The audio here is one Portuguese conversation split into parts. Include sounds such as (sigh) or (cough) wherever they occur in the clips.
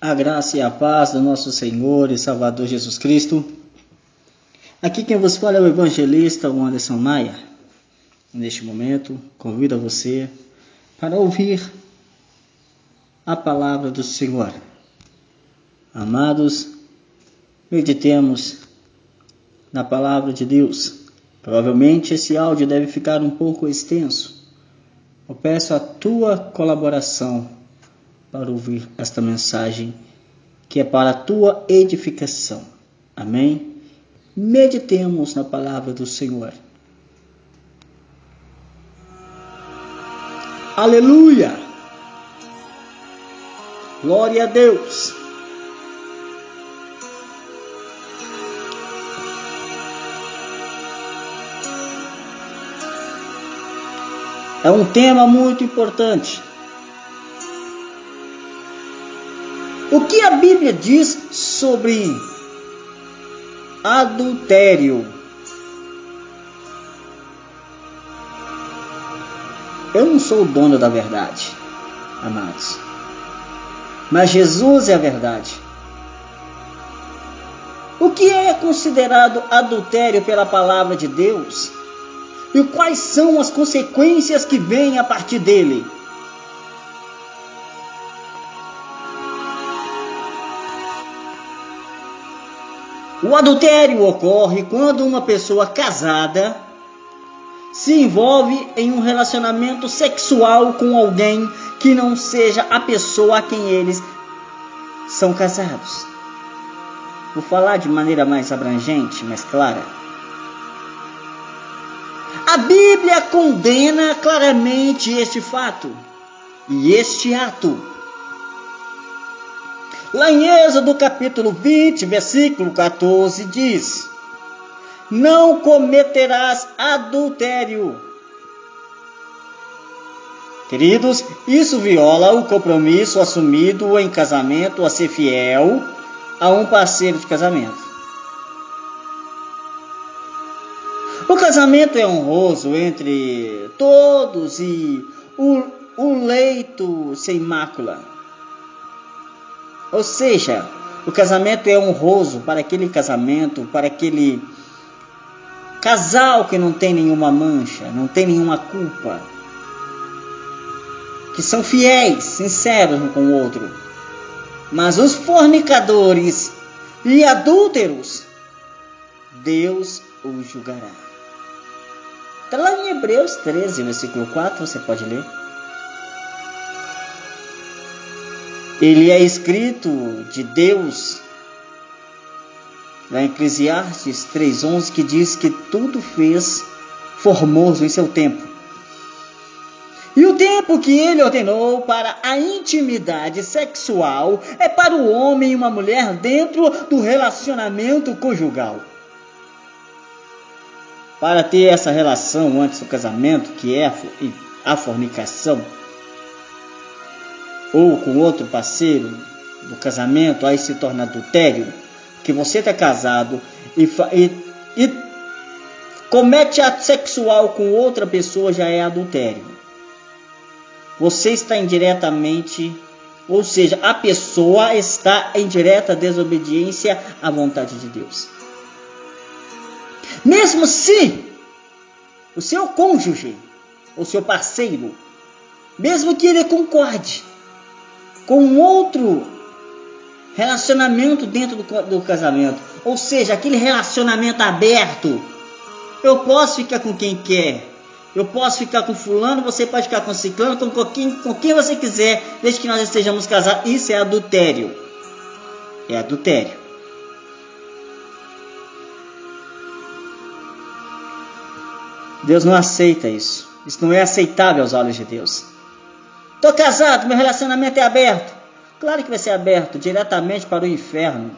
A graça e a paz do nosso Senhor e Salvador Jesus Cristo. Aqui quem vos fala é o evangelista Anderson Maia. Neste momento, convido a você para ouvir a palavra do Senhor. Amados, meditemos na palavra de Deus. Provavelmente esse áudio deve ficar um pouco extenso. Eu peço a tua colaboração para ouvir esta mensagem que é para a tua edificação. Amém? Meditemos na palavra do Senhor. Aleluia! Glória a Deus! É um tema muito importante. O que a Bíblia diz sobre adultério? Eu não sou o dono da verdade, amados. Mas Jesus é a verdade. O que é considerado adultério pela palavra de Deus? E quais são as consequências que vêm a partir dele? O adultério ocorre quando uma pessoa casada se envolve em um relacionamento sexual com alguém que não seja a pessoa a quem eles são casados. Vou falar de maneira mais abrangente, mais clara. A Bíblia condena claramente este fato e este ato. Lá em Êxodo capítulo 20, versículo 14, diz: Não cometerás adultério. Queridos, isso viola o compromisso assumido em casamento a ser fiel a um parceiro de casamento. O casamento é honroso entre todos e o, o leito sem mácula. Ou seja, o casamento é honroso para aquele casamento, para aquele casal que não tem nenhuma mancha, não tem nenhuma culpa, que são fiéis, sinceros um com o outro. Mas os fornicadores e adúlteros, Deus os julgará. Está lá em Hebreus 13, versículo 4, você pode ler. Ele é escrito de Deus, em Eclesiastes 3,11, que diz que tudo fez formoso em seu tempo. E o tempo que ele ordenou para a intimidade sexual é para o homem e uma mulher dentro do relacionamento conjugal para ter essa relação antes do casamento, que é a fornicação, ou com outro parceiro do casamento, aí se torna adultério, que você está casado e, e, e comete ato sexual com outra pessoa já é adultério. Você está indiretamente, ou seja, a pessoa está em direta desobediência à vontade de Deus. Mesmo se o seu cônjuge, o seu parceiro, mesmo que ele concorde com outro relacionamento dentro do, do casamento, ou seja, aquele relacionamento aberto, eu posso ficar com quem quer, eu posso ficar com fulano, você pode ficar com ciclano, com quem, com quem você quiser, desde que nós estejamos casados. Isso é adultério. É adultério. Deus não aceita isso. Isso não é aceitável aos olhos de Deus. Estou casado, meu relacionamento é aberto. Claro que vai ser aberto diretamente para o inferno.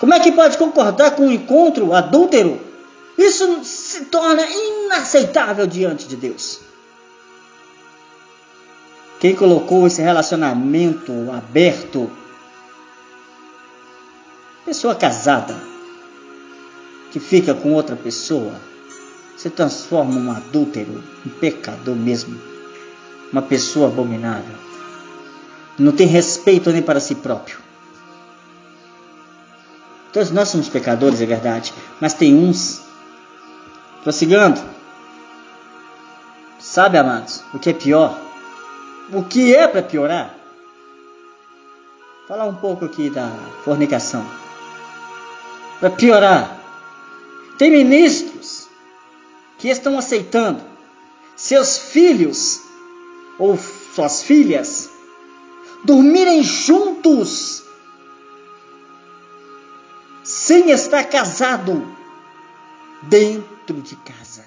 Como é que pode concordar com um encontro adúltero? Isso se torna inaceitável diante de Deus. Quem colocou esse relacionamento aberto? Pessoa casada que fica com outra pessoa se transforma um adúltero, um pecador mesmo. uma pessoa abominável. Não tem respeito nem para si próprio. Todos nós somos pecadores, é verdade, mas tem uns. Prossigando. Sabe, amados, o que é pior? O que é para piorar? Falar um pouco aqui da fornicação. Para piorar, tem ministros que estão aceitando seus filhos ou suas filhas dormirem juntos sem estar casado dentro de casa,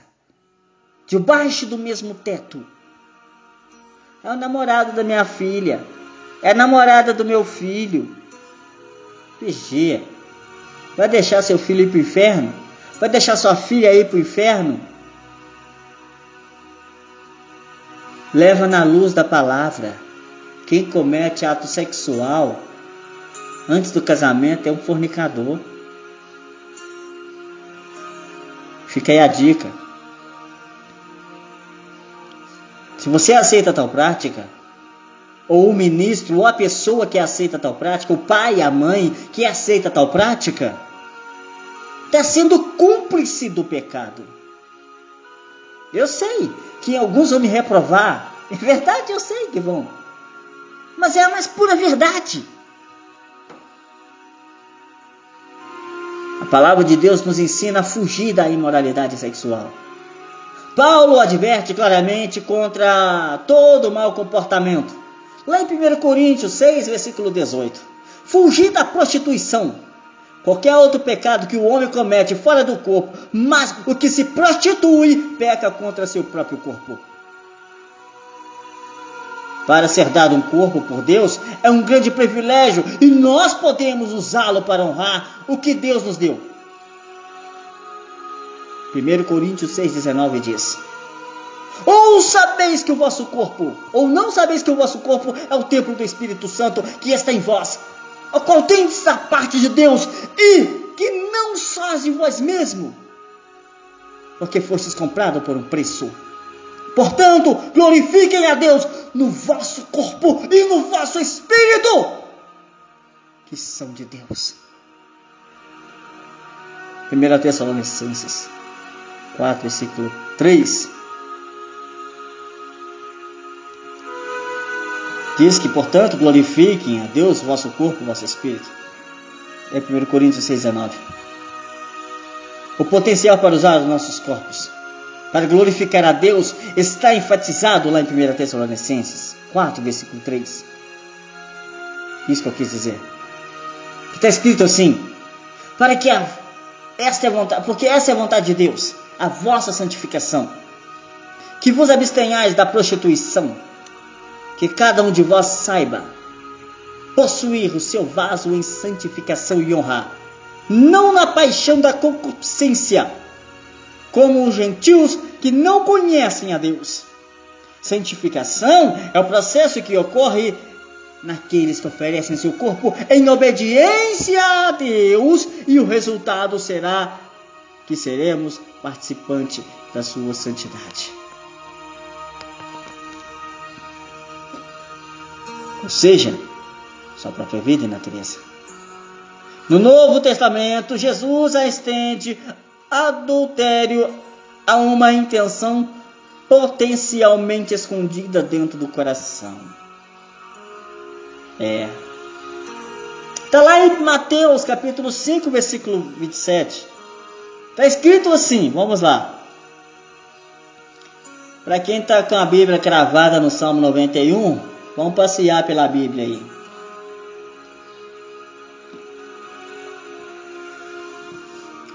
debaixo do mesmo teto. É o namorado da minha filha, é a namorada do meu filho. Vigia. Vai deixar seu filho ir para o inferno? Vai deixar sua filha ir para o inferno? Leva na luz da palavra. Quem comete ato sexual antes do casamento é um fornicador. Fica aí a dica. Se você aceita tal prática, ou o ministro, ou a pessoa que aceita tal prática, o pai, a mãe que aceita tal prática, está sendo cúmplice do pecado. Eu sei que alguns vão me reprovar. (laughs) É verdade, eu sei que vão. Mas é a mais pura verdade. A palavra de Deus nos ensina a fugir da imoralidade sexual. Paulo adverte claramente contra todo mau comportamento Lá em 1 Coríntios 6, versículo 18. Fugir da prostituição. Qualquer outro pecado que o homem comete fora do corpo, mas o que se prostitui, peca contra seu próprio corpo. Para ser dado um corpo por Deus é um grande privilégio e nós podemos usá-lo para honrar o que Deus nos deu. 1 Coríntios 6,19 diz: ou sabeis que o vosso corpo, ou não sabeis que o vosso corpo é o templo do Espírito Santo que está em vós, o qual tendes a parte de Deus, e que não sois de vós mesmo, porque fostes comprado por um preço. Portanto, glorifiquem a Deus no vosso corpo e no vosso espírito, que são de Deus. 1 Tessalonicenses 4, versículo 3. Diz que, portanto, glorifiquem a Deus, vosso corpo, vosso espírito. É 1 Coríntios 6,19. O potencial para usar os nossos corpos para glorificar a Deus está enfatizado lá em 1 Tessalonicenses 4, versículo 3. Isso que eu quis dizer. Está escrito assim: para que a, esta é vontade, porque essa é a vontade de Deus, a vossa santificação, que vos abstenhais da prostituição que cada um de vós saiba possuir o seu vaso em santificação e honra, não na paixão da concupiscência, como os gentios que não conhecem a Deus. Santificação é o processo que ocorre naqueles que oferecem seu corpo em obediência a Deus, e o resultado será que seremos participantes da sua santidade. Ou seja, sua própria vida e natureza. No Novo Testamento, Jesus a estende adultério a uma intenção potencialmente escondida dentro do coração. É. Está lá em Mateus capítulo 5, versículo 27. Está escrito assim, vamos lá. Para quem está com a Bíblia cravada no Salmo 91, Vamos passear pela Bíblia aí.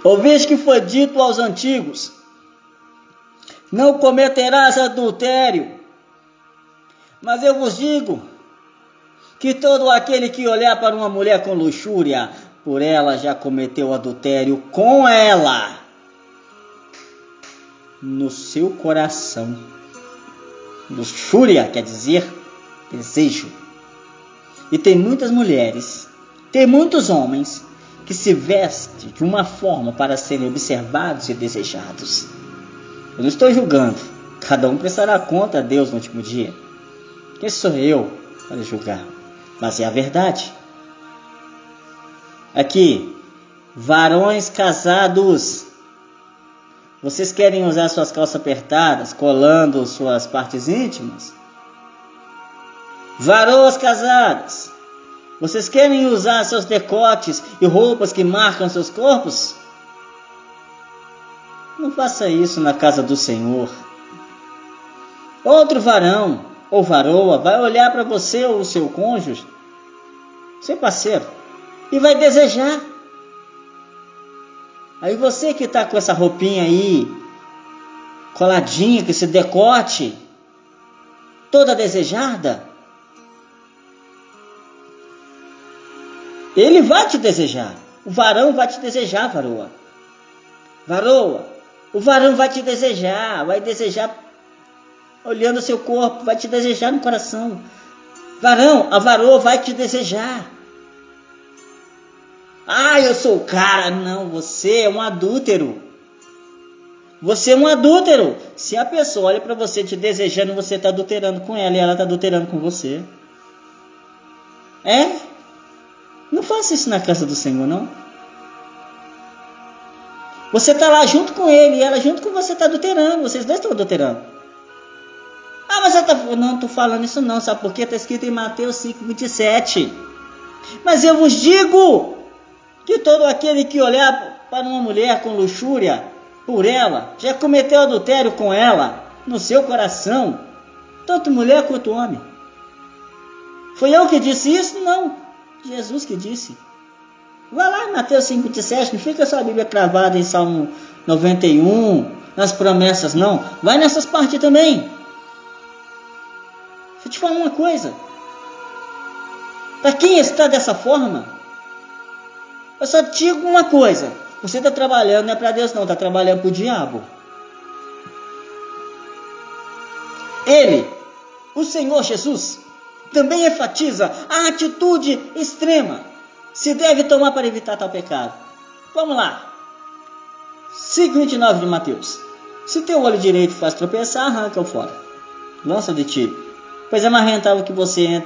Ouviste que foi dito aos antigos: Não cometerás adultério. Mas eu vos digo que todo aquele que olhar para uma mulher com luxúria, por ela já cometeu adultério com ela no seu coração. Luxúria quer dizer desejo. E tem muitas mulheres, tem muitos homens que se vestem de uma forma para serem observados e desejados. Eu não estou julgando, cada um prestará conta a Deus no último dia. Quem sou eu para julgar? Mas é a verdade. Aqui, varões casados. Vocês querem usar suas calças apertadas, colando suas partes íntimas? Varoas casadas. Vocês querem usar seus decotes e roupas que marcam seus corpos? Não faça isso na casa do Senhor. Outro varão ou varoa vai olhar para você ou o seu cônjuge, seu parceiro, e vai desejar. Aí você que está com essa roupinha aí, coladinha, com esse decote, toda desejada, ele vai te desejar. O varão vai te desejar, varoa. Varoa, o varão vai te desejar, vai desejar olhando seu corpo, vai te desejar no coração. Varão, a varoa vai te desejar. Ah, eu sou o cara. Não, você é um adúltero. Você é um adúltero. Se a pessoa olha para você te desejando, você está adulterando com ela e ela está adulterando com você. É? Não faça isso na casa do Senhor, não. Você está lá junto com ele e ela junto com você está adulterando. Vocês dois estão adulterando. Ah, mas eu tá, não estou falando isso não, sabe por quê? Está escrito em Mateus 5, 27. Mas eu vos digo que todo aquele que olhar para uma mulher com luxúria por ela, já cometeu adultério com ela no seu coração, tanto mulher quanto homem. Foi eu que disse isso? Não. Jesus que disse. Vai lá em Mateus 5, 27, não fica só a Bíblia cravada em Salmo 91, nas promessas, não. Vai nessas partes também. Deixa eu te falar uma coisa. Para quem está dessa forma, eu só te digo uma coisa. Você está trabalhando não é para Deus não, está trabalhando para o diabo. Ele, o Senhor Jesus, também enfatiza a atitude extrema se deve tomar para evitar tal pecado. Vamos lá. 5,29 de Mateus. Se teu olho direito faz tropeçar, arranca-o fora. Lança de ti pois é mais rentável que você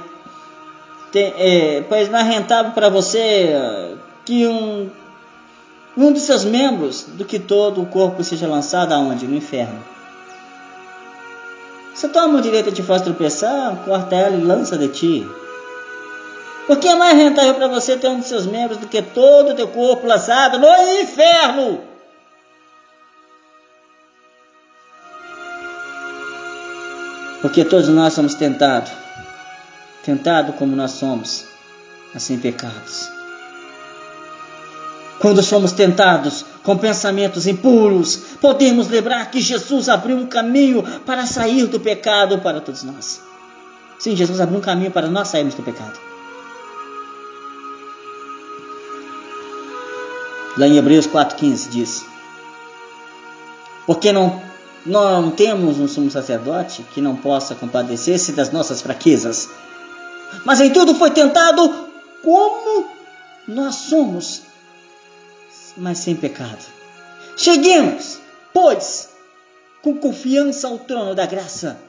tem, é, pois é mais rentável para você uh, que um um de seus membros do que todo o corpo seja lançado aonde? No inferno. Se a tua mão direita te faz tropeçar, corta ela e lança de ti. Porque é mais rentável para você ter um de seus membros do que todo o teu corpo lançado no inferno. Porque todos nós somos tentados, tentados como nós somos, assim pecados. Quando somos tentados com pensamentos impuros, podemos lembrar que Jesus abriu um caminho para sair do pecado para todos nós. Sim, Jesus abriu um caminho para nós sairmos do pecado. Lá em Hebreus 4,15 diz: Porque não não temos um sumo sacerdote que não possa compadecer-se das nossas fraquezas, mas em tudo foi tentado como nós somos, mas sem pecado. Cheguemos, pois, com confiança ao trono da graça,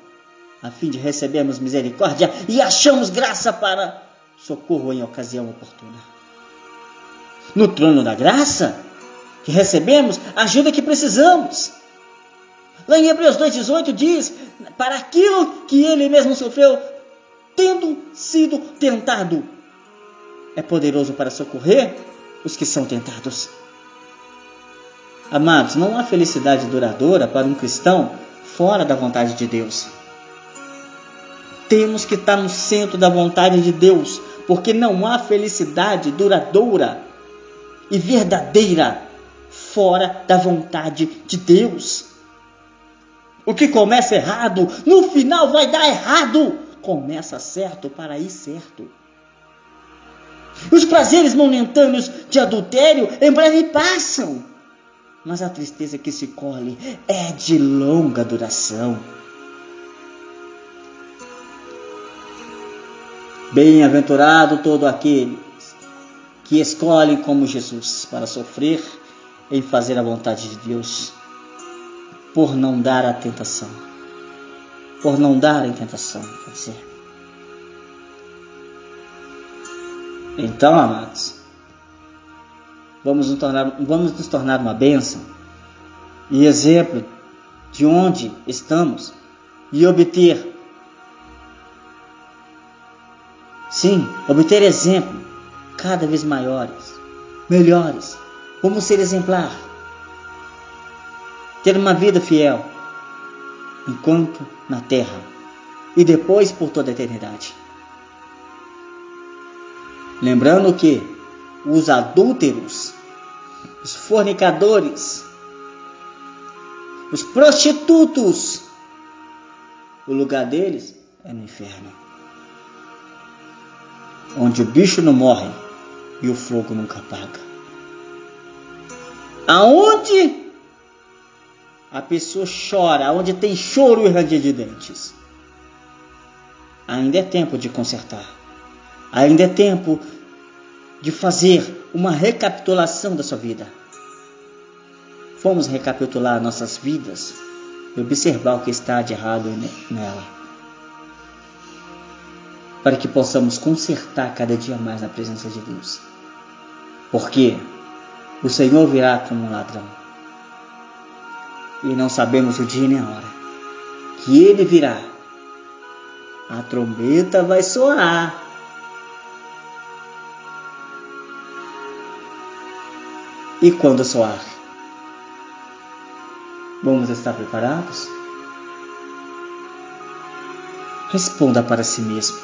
a fim de recebermos misericórdia e achamos graça para socorro em ocasião oportuna. No trono da graça que recebemos, a ajuda que precisamos Lá em Hebreus 2,18 diz: Para aquilo que ele mesmo sofreu, tendo sido tentado, é poderoso para socorrer os que são tentados. Amados, não há felicidade duradoura para um cristão fora da vontade de Deus. Temos que estar no centro da vontade de Deus, porque não há felicidade duradoura e verdadeira fora da vontade de Deus. O que começa errado, no final vai dar errado. Começa certo para ir certo. Os prazeres momentâneos de adultério em breve passam, mas a tristeza que se colhe é de longa duração. Bem-aventurado todo aquele que escolhe como Jesus para sofrer em fazer a vontade de Deus, por não dar a tentação, por não dar à tentação, quer dizer. Então, amados, vamos nos tornar, vamos nos tornar uma bênção e exemplo de onde estamos e obter, sim, obter exemplo cada vez maiores, melhores. Vamos ser exemplar, ter uma vida fiel enquanto na terra e depois por toda a eternidade. Lembrando que os adúlteros, os fornicadores, os prostitutos, o lugar deles é no inferno. Onde o bicho não morre e o fogo nunca apaga. Aonde a pessoa chora, aonde tem choro e ranger de dentes. Ainda é tempo de consertar. Ainda é tempo de fazer uma recapitulação da sua vida. Fomos recapitular nossas vidas e observar o que está de errado nela. Para que possamos consertar cada dia mais na presença de Deus. Porque o Senhor virá como um ladrão. E não sabemos o dia nem a hora. Que ele virá. A trombeta vai soar. E quando soar? Vamos estar preparados? Responda para si mesmo.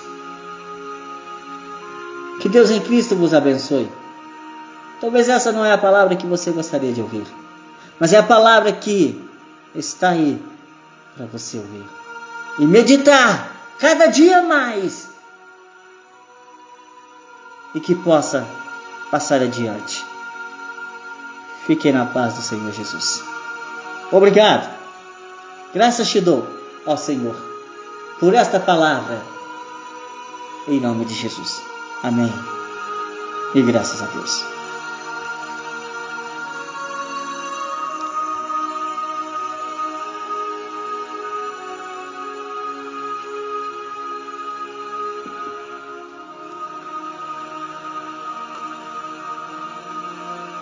Que Deus em Cristo vos abençoe. Talvez essa não é a palavra que você gostaria de ouvir, mas é a palavra que está aí para você ouvir e meditar cada dia mais e que possa passar adiante. Fiquem na paz do Senhor Jesus. Obrigado. Graças te dou, ó Senhor, por esta palavra. Em nome de Jesus. Amém. E graças a Deus.